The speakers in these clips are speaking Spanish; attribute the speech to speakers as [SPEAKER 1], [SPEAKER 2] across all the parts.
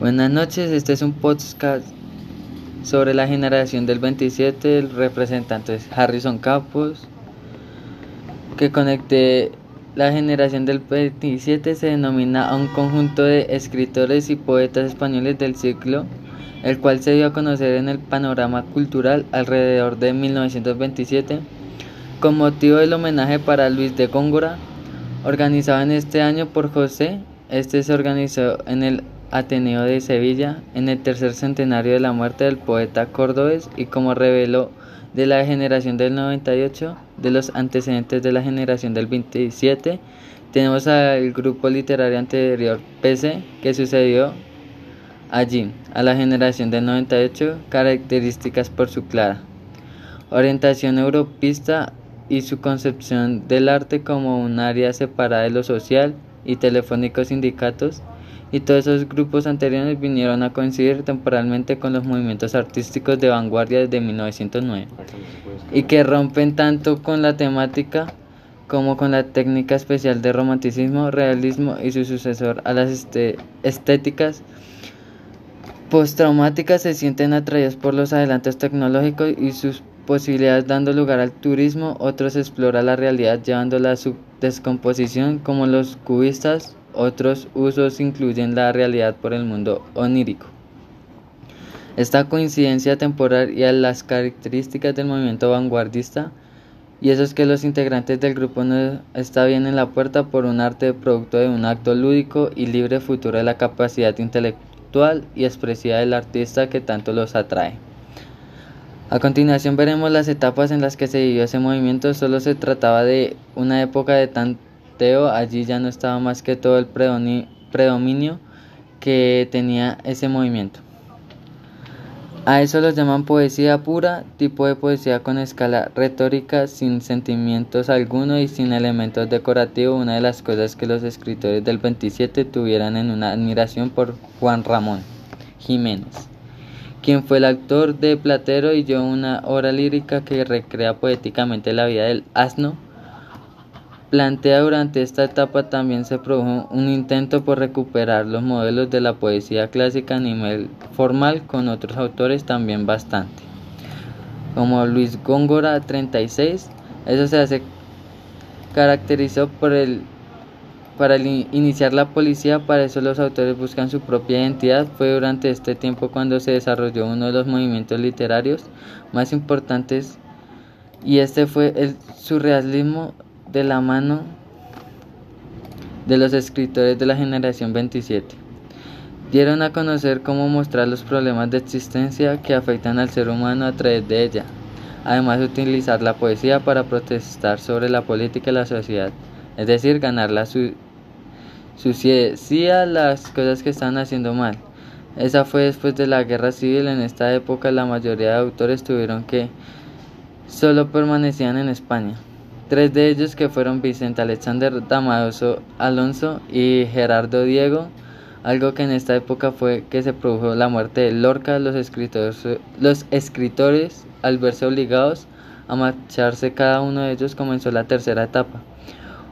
[SPEAKER 1] Buenas noches, este es un podcast sobre la generación del 27. El representante es Harrison Campos, que conecte la generación del 27 se denomina a un conjunto de escritores y poetas españoles del siglo, el cual se dio a conocer en el panorama cultural alrededor de 1927, con motivo del homenaje para Luis de Góngora, organizado en este año por José. Este se organizó en el Ateneo de Sevilla en el tercer centenario de la muerte del poeta cordobés y como reveló de la generación del 98, de los antecedentes de la generación del 27, tenemos al grupo literario anterior PC que sucedió allí, a la generación del 98, características por su clara orientación europista y su concepción del arte como un área separada de lo social y telefónicos sindicatos y todos esos grupos anteriores vinieron a coincidir temporalmente con los movimientos artísticos de vanguardia desde 1909 y que rompen tanto con la temática como con la técnica especial de romanticismo, realismo y su sucesor a las este, estéticas postraumáticas se sienten atraídos por los adelantos tecnológicos y sus posibilidades dando lugar al turismo, otros exploran la realidad llevándola a su descomposición como los cubistas otros usos incluyen la realidad por el mundo onírico. Esta coincidencia temporal y las características del movimiento vanguardista y eso es que los integrantes del grupo no está bien en la puerta por un arte producto de un acto lúdico y libre futuro de la capacidad intelectual y expresiva del artista que tanto los atrae. A continuación veremos las etapas en las que se vivió ese movimiento, solo se trataba de una época de allí ya no estaba más que todo el predominio que tenía ese movimiento. A eso los llaman poesía pura, tipo de poesía con escala retórica, sin sentimientos alguno y sin elementos decorativos, una de las cosas que los escritores del 27 tuvieran en una admiración por Juan Ramón Jiménez, quien fue el autor de Platero y yo una obra lírica que recrea poéticamente la vida del asno plantea durante esta etapa también se produjo un intento por recuperar los modelos de la poesía clásica a nivel formal con otros autores también bastante, como Luis Góngora 36, eso se hace caracterizó por el para iniciar la policía, para eso los autores buscan su propia identidad. Fue durante este tiempo cuando se desarrolló uno de los movimientos literarios más importantes y este fue el surrealismo de la mano de los escritores de la generación 27. Dieron a conocer cómo mostrar los problemas de existencia que afectan al ser humano a través de ella. Además, utilizar la poesía para protestar sobre la política y la sociedad, es decir, ganar la su a las cosas que están haciendo mal. Esa fue después de la guerra civil. En esta época, la mayoría de autores tuvieron que solo permanecían en España. Tres de ellos que fueron Vicente Alexander Damaso Alonso y Gerardo Diego, algo que en esta época fue que se produjo la muerte de Lorca, los escritores, los escritores al verse obligados a marcharse cada uno de ellos comenzó la tercera etapa,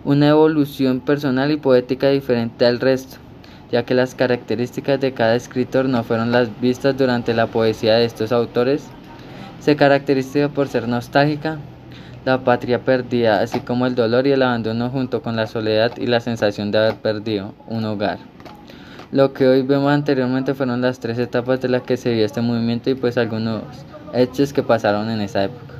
[SPEAKER 1] una evolución personal y poética diferente al resto, ya que las características de cada escritor no fueron las vistas durante la poesía de estos autores, se caracteriza por ser nostálgica, la patria perdida, así como el dolor y el abandono junto con la soledad y la sensación de haber perdido un hogar. Lo que hoy vemos anteriormente fueron las tres etapas de las que se vio este movimiento y pues algunos hechos que pasaron en esa época.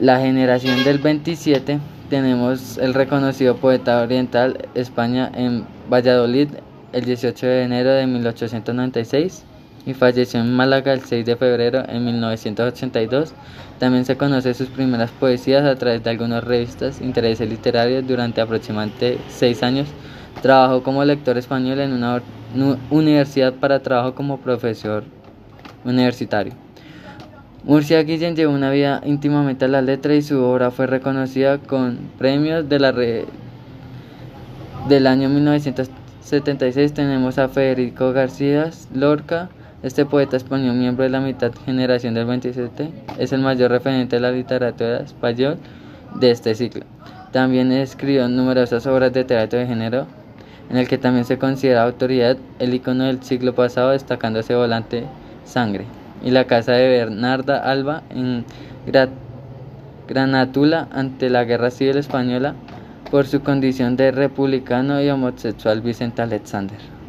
[SPEAKER 1] La generación del 27 tenemos el reconocido poeta oriental España en Valladolid el 18 de enero de 1896 y falleció en Málaga el 6 de febrero en 1982. También se conoce sus primeras poesías a través de algunas revistas, intereses literarios durante aproximadamente seis años. Trabajó como lector español en una universidad para trabajo como profesor universitario. Murcia Guillén llevó una vida íntimamente a la letra y su obra fue reconocida con premios de la red del año 1976 tenemos a Federico García Lorca, este poeta español, miembro de la mitad generación del 27, es el mayor referente de la literatura española de este ciclo. También escribió numerosas obras de teatro de género, en el que también se considera autoridad el icono del siglo pasado destacándose volante sangre, y la casa de Bernarda Alba en Granatula ante la Guerra Civil Española por su condición de republicano y homosexual Vicente Alexander.